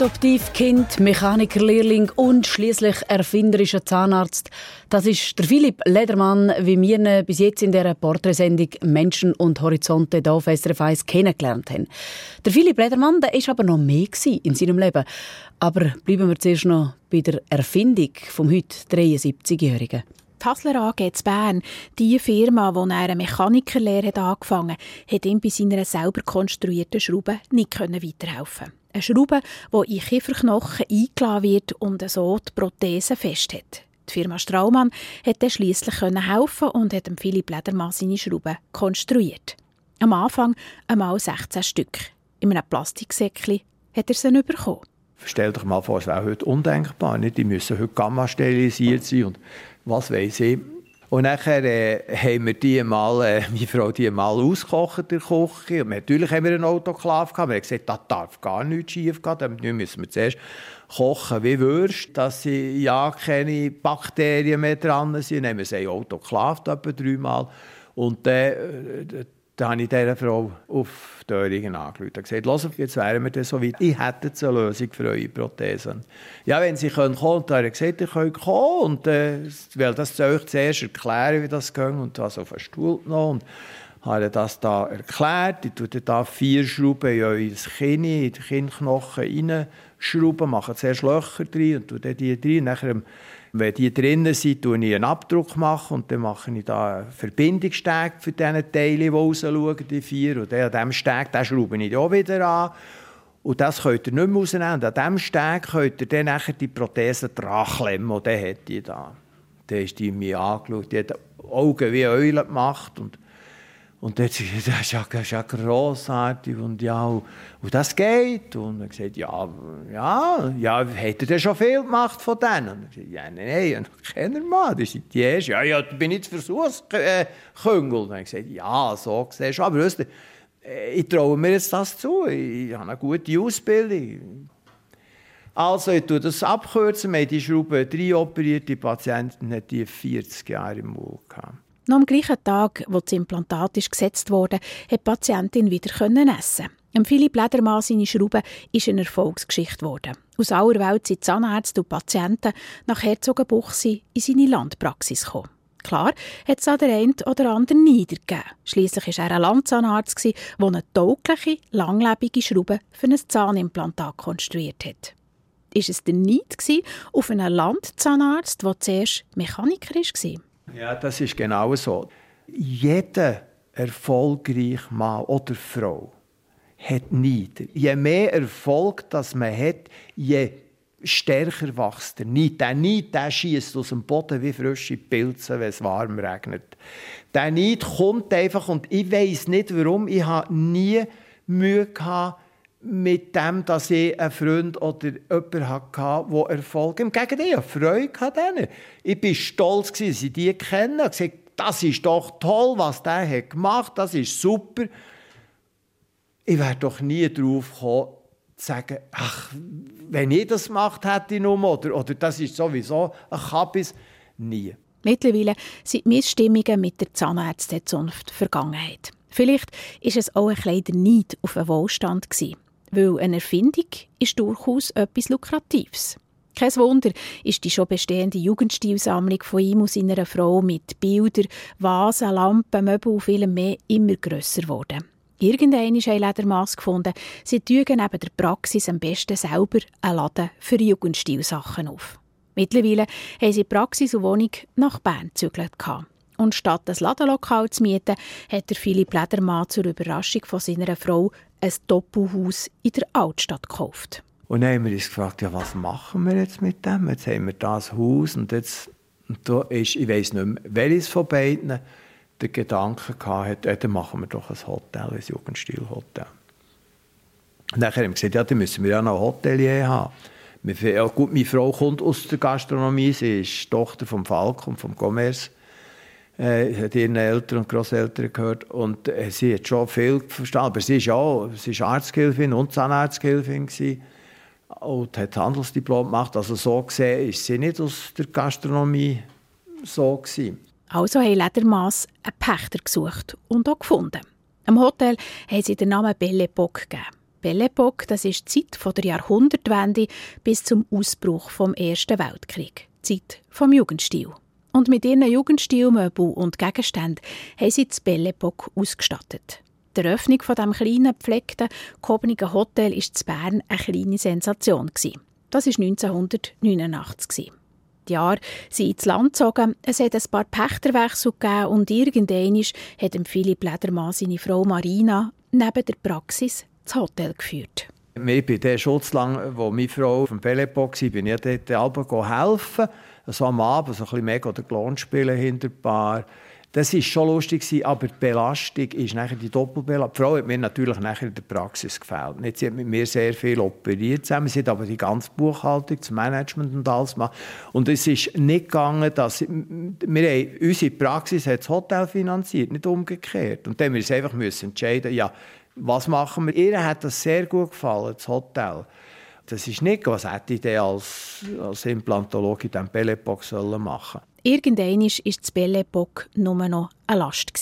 Adoptivkind, Mechanikerlehrling und schließlich erfinderischer Zahnarzt. Das ist der Philipp Ledermann, wie wir ihn bis jetzt in der Porträtsendung Menschen und Horizonte hier auf SRF 1 kennengelernt haben. Der Philipp Ledermann, der ist aber noch mehr in seinem Leben. Aber bleiben wir zuerst noch bei der Erfindung vom heute 73-Jährigen. Die Hassler AG zu Bern, die Firma, wo er eine Mechanikerlehre angefangen hat, hat ihm bei seiner selber konstruierten Schraube nicht weiterhelfen Eine Schraube, die in Kieferknochen eingeladen wird und so die Prothese festhält. Die Firma Straumann dann schliesslich helfen und hat Philipp Ledermann seine Schraube konstruiert. Am Anfang einmal 16 Stück. In einem Plastiksäckchen hat er sie bekommen. Stell dich mal vor, es wäre heute undenkbar. Die müssen heute gamma-sterilisiert sein und was weiß ich. Und nachher äh, haben wir die mal, äh, meine Frau die mal ausgekocht der Küche. Und natürlich haben wir einen Autoklav gehabt. Wir haben gesagt, da darf gar nichts schief gehen. Dann müssen wir zuerst kochen wie Würst, dass sie ja keine Bakterien mehr dran sind. Dann haben wir sie autoklav etwa dreimal. Und dann, äh, dann habe ich dieser Frau auf Döringen angerufen und gesagt, jetzt wären wir so weit. Ich hätte jetzt eine Lösung für eure Prothesen. Ja, wenn Sie kommen können, dann hat gesagt, ihr könnt kommen. Und, äh, weil das zu euch zuerst erklären, wie das geht. Und was auf einen Stuhl genommen. Und habe das da erklärt. Ich tue da vier Schrauben in euer Kinn, in den Kinnknochen reinschrauben, mache zuerst Löcher drin und tue die drin. Nachher, wenn die drinnen sind, mache ich einen Abdruck machen und dann mache ich da einen Verbindungssteg für diese Teile, die rausschauen, die vier. Und an diesem Steg schraube ich auch wieder an. Und das könnt ihr nicht mehr rausnehmen. Und an diesem Steg könnt ihr dann nachher die Prothese dran klemmen. Und dann hat die da. Dann ist die mich angeschaut. Die hat Augen wie Eulen gemacht. Und und hat sie gesagt, das ist ja, das ist ja grossartig und ja, und, das geht. Und er gesagt, ja, ja, ja, hätte er schon viel gemacht von denen? Und er gesagt, ja, nein, nein, keiner mal, das ist die erste. Ja, ja, bin ich Versuchsküngel. Und er gesagt, ja, so siehst du, aber weißt du, ich traue mir jetzt das zu, ich habe eine gute Ausbildung. Also, ich tue das abkürzen, wir haben die Schraube drei operiert, die Patientin hat die 40 Jahre im Mund gehabt. Noch am gleichen Tag, wo das Implantat ist gesetzt wurde, hat die Patientin wieder essen. Am Philipp Ledermann seine Schraube ist eine Erfolgsgeschichte geworden. Aus aller Welt sind Zahnärzte und Patienten nach Herzogenbuchsee in seine Landpraxis gekommen. Klar hat es an der einen oder anderen niedergegeben. Schliesslich war er ein Landzahnarzt, der eine taugliche, langlebige Schraube für ein Zahnimplantat konstruiert hat. Ist es der Neid auf einen Landzahnarzt, der zuerst Mechaniker war? Ja, das ist genau so. Jeder erfolgreiche Mann oder Frau hat Neid. Je mehr Erfolg das man hat, je stärker wächst der Neid. Der Neid der schießt aus dem Boden wie frische Pilze, wenn es warm regnet. Der Neid kommt einfach und ich weiß nicht warum. Ich habe nie Mühe gehabt, mit dem, dass ich einen Freund oder jemanden hatte, der Erfolg Im Gegenteil, ich hatte Freude an. Ich war stolz, dass ich die kennen. Ich gesagt, das ist doch toll, was der hat gemacht das ist super. Ich wäre doch nie darauf gekommen, zu sagen, ach, wenn ich das gemacht hätte, oder, oder das ist sowieso ein Kabis. Nie. Mittlerweile sind Missstimmungen mit der Zahnärztezunft Vergangenheit. Vielleicht ist es auch ein kleiner Neid auf einen Wohlstand gewesen. Weil eine Erfindung ist durchaus etwas Lukratives. Kein Wunder ist die schon bestehende Jugendstilsammlung von ihm und seiner Frau mit Bildern, Vasen, Lampen, Möbel und vielem mehr immer grösser geworden. Irgendwann ist ein Ledermaß gefunden, sie tügen neben der Praxis am besten selber einen Laden für Jugendstilsachen auf. Mittlerweile haben sie Praxis und Wohnung nach Bern gezügelt. Und statt das Ladenlokal zu mieten, hat der Philipp Ledermann zur Überraschung von seiner Frau ein Doppelhaus in der Altstadt gekauft. Und dann haben wir uns gefragt, ja, was machen wir jetzt mit dem? Jetzt haben wir das Haus und jetzt und da ist, ich weiß nicht mehr, welches von beiden der Gedanke hatte, ja, dann machen wir doch ein Hotel, ein Jugendstilhotel. Und dann haben wir gesagt, ja, dann müssen wir ja noch ein Hotelier haben. Ja, gut, meine Frau kommt aus der Gastronomie, sie ist Tochter vom Falk und vom Commerce äh, hat ihren Eltern und Großeltern gehört und äh, sie hat schon viel verstanden. Aber sie ist auch, sie ist Arztgehilfin und Zahnarztgehilfin und hat Handelsdiplom gemacht. Also so gesehen ist sie nicht aus der Gastronomie so gewesen. Also haben Ledermass einen Pächter gesucht und auch gefunden. Am Hotel haben sie den Namen Belle Epoque gegeben. Belle Epoque, das ist die Zeit von der Jahrhundertwende bis zum Ausbruch vom Ersten Weltkrieg. Zeit vom Jugendstil. Und mit ihren Jugendstilmöbeln und Gegenständen haben sie das Belle Epoque ausgestattet. Die Eröffnung von dem kleinen, gepflegten, gehobenen Hotel war zu Bern eine kleine Sensation. Das war 1989. Die Jahre sind ins Land gezogen, es hat ein paar Pächterwechsel gegeben und irgendwann hat Philipp Ledermann seine Frau Marina neben der Praxis das Hotel geführt. Ich bin der Schutzlang, wo meine Frau auf dem Belepo war, bin ich dort helfen so am Abend so ein bisschen mega oder Klon spielen hinter der Bar. Das war schon lustig, aber die Belastung ist nachher die Doppelbelastung. Die Frau hat mir natürlich nachher in der Praxis gefällt. sie hat mit mir sehr viel operiert zusammen. Sie hat aber die ganze Buchhaltung, das Management und alles gemacht. Und es ist nicht gegangen, dass... Wir haben, unsere Praxis hat das Hotel finanziert, nicht umgekehrt. Und dann müssen wir einfach entscheiden, ja, was machen wir? Ihr hat das sehr gut gefallen, das Hotel. Das ist nicht, was hätte ich als, als Implantologe in diesem Bellepock machen sollen. Irgendwann war das Bellepock nur noch eine Last.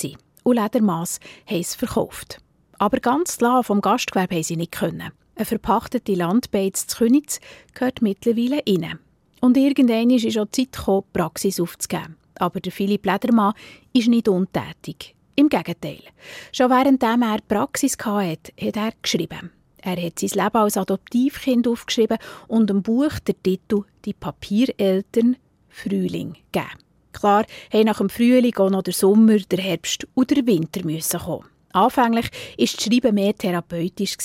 und Ledermaß haben es verkauft. Aber ganz lassen vom Gastgewerbe haben sie nicht können. Eine verpachtete Landbeiz zu Könitz gehört mittlerweile inne. Und irgendwann ist auch die Zeit gekommen, die Praxis aufzugeben. Aber der Philipp Ledermann ist nicht untätig. Im Gegenteil. Schon während er die Praxis hatte, hat er geschrieben. Er hat sein Leben als Adoptivkind aufgeschrieben und im Buch der Titel «Die Papiereltern Frühling» gegeben. Klar, haben nach dem Frühling auch noch der Sommer, der Herbst und der Winter müssen kommen. Anfänglich war das Schreiben mehr therapeutisch.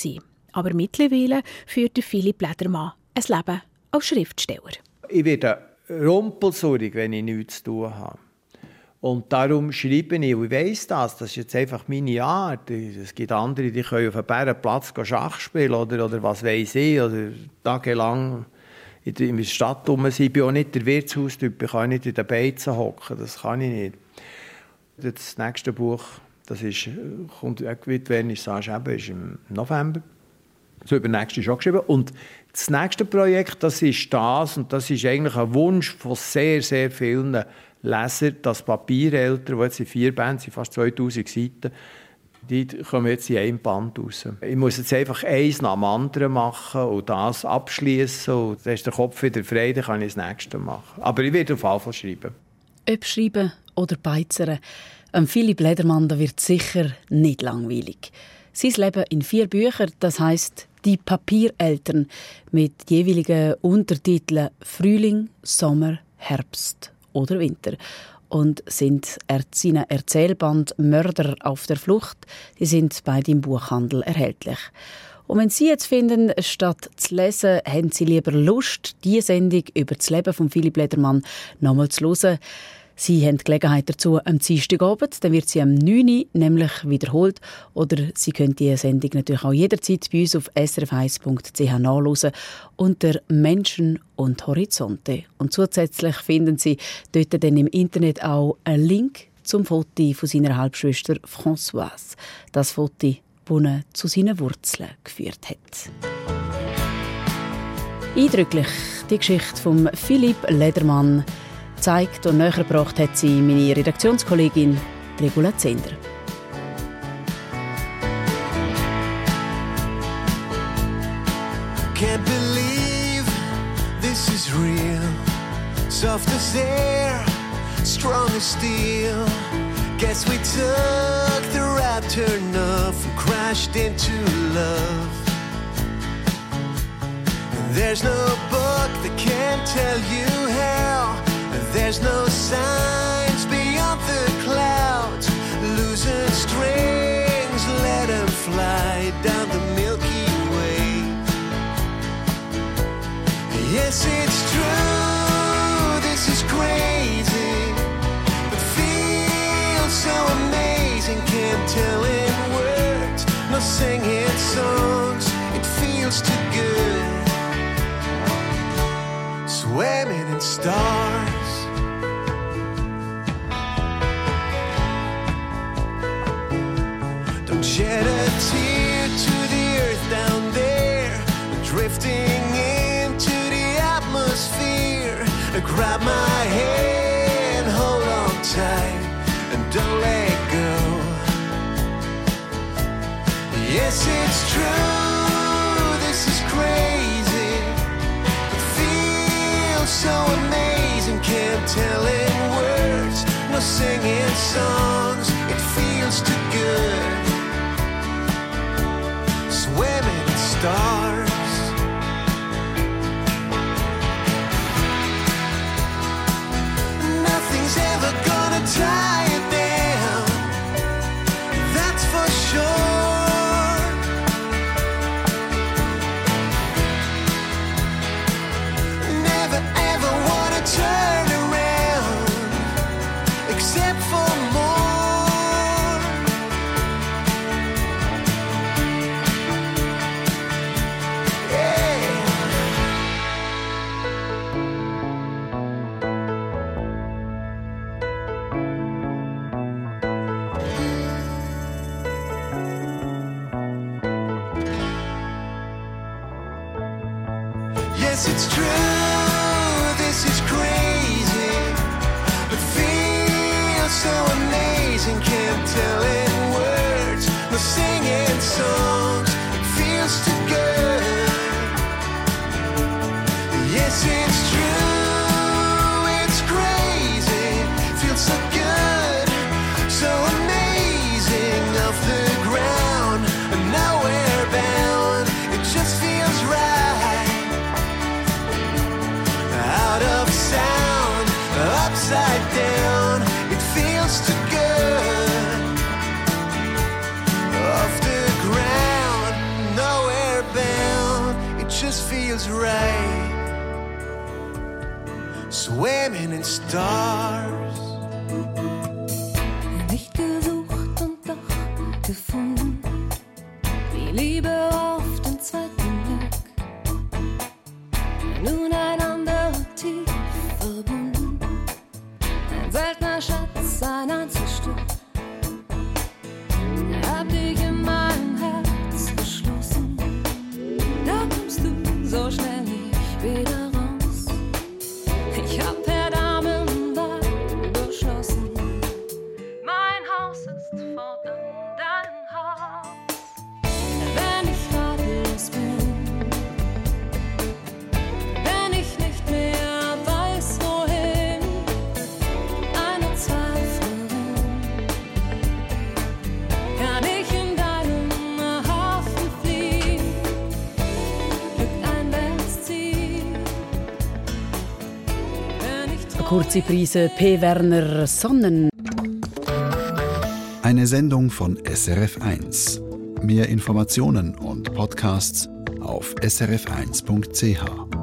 Aber mittlerweile führt Philipp Ledermann ein Leben als Schriftsteller. Ich werde rumpelsurig, wenn ich nichts zu tun habe. Und darum schreibe ich, und ich weiss das, das ist jetzt einfach meine Art. Es gibt andere, die können auf einem Bärenplatz Schach spielen oder, oder was weiß ich, oder tagelang in der Stadt rum sein. Ich bin auch nicht der Wirtshaustyp, ich kann nicht in den Beizen hocken, das kann ich nicht. Das nächste Buch, das ist, kommt, wenn ich sage, ist im November. Das übernächste ist auch geschrieben. Und das nächste Projekt, das ist das, und das ist eigentlich ein Wunsch von sehr, sehr vielen Leser, das Papiereltern, die jetzt in vier Bänden sind, fast 2000 Seiten, die kommen jetzt in einem Band raus. Ich muss jetzt einfach eins nach dem anderen machen und das abschließen dann ist der Kopf wieder frei, dann kann ich das nächste machen. Aber ich werde auf jeden Fall schreiben. Ob schreiben oder beizern, ähm, Philipp Ledermann da wird sicher nicht langweilig. Sein Leben in vier Büchern, das heißt die Papiereltern mit jeweiligen Untertiteln Frühling, Sommer, Herbst oder Winter und sind seine Erzählband Mörder auf der Flucht, die sind bei dem Buchhandel erhältlich. Und wenn Sie jetzt finden, statt zu lesen, haben Sie lieber Lust, diese Sendung über das Leben von Philipp Ledermann nochmal zu hören, Sie haben die Gelegenheit dazu am Dienstagabend, dann wird sie am 9 Uhr nämlich wiederholt. Oder Sie können die Sendung natürlich auch jederzeit bei uns auf srf1.ch nachlesen unter Menschen und Horizonte. Und zusätzlich finden Sie dort dann im Internet auch einen Link zum Foto von seiner Halbschwester Françoise. Das Foto, das ihn zu seinen Wurzeln geführt hat. Eindrücklich die Geschichte von Philipp Ledermann, gezeigt und näher gebracht hat sie meine Redaktionskollegin Regula Zender. Can't believe this is real. Soft as air, strong as steel. Guess we took the right turn off and crashed into love. There's no book that can tell you how there's no signs beyond the clouds. Losing strings, let them fly down the Milky Way. Yes, it's true, this is crazy. But feels so amazing, can't tell in words. No singing songs, it feels too good. Swimming and stars. Don't shed a tear to the earth down there, drifting into the atmosphere. Grab my hand, hold on tight, and don't let go. Yes, it's true, this is crazy. So amazing, can't tell in words. No singing songs, it feels too good swimming in stars. night, swimming in stars. Nicht gesucht und doch gefunden, die Liebe auf den zweiten Blick. Nun einander tief verbunden, ein seltener Schatz, ein Anzug. Kurze Prise P. Werner Sonnen. Eine Sendung von SRF1. Mehr Informationen und Podcasts auf srf1.ch.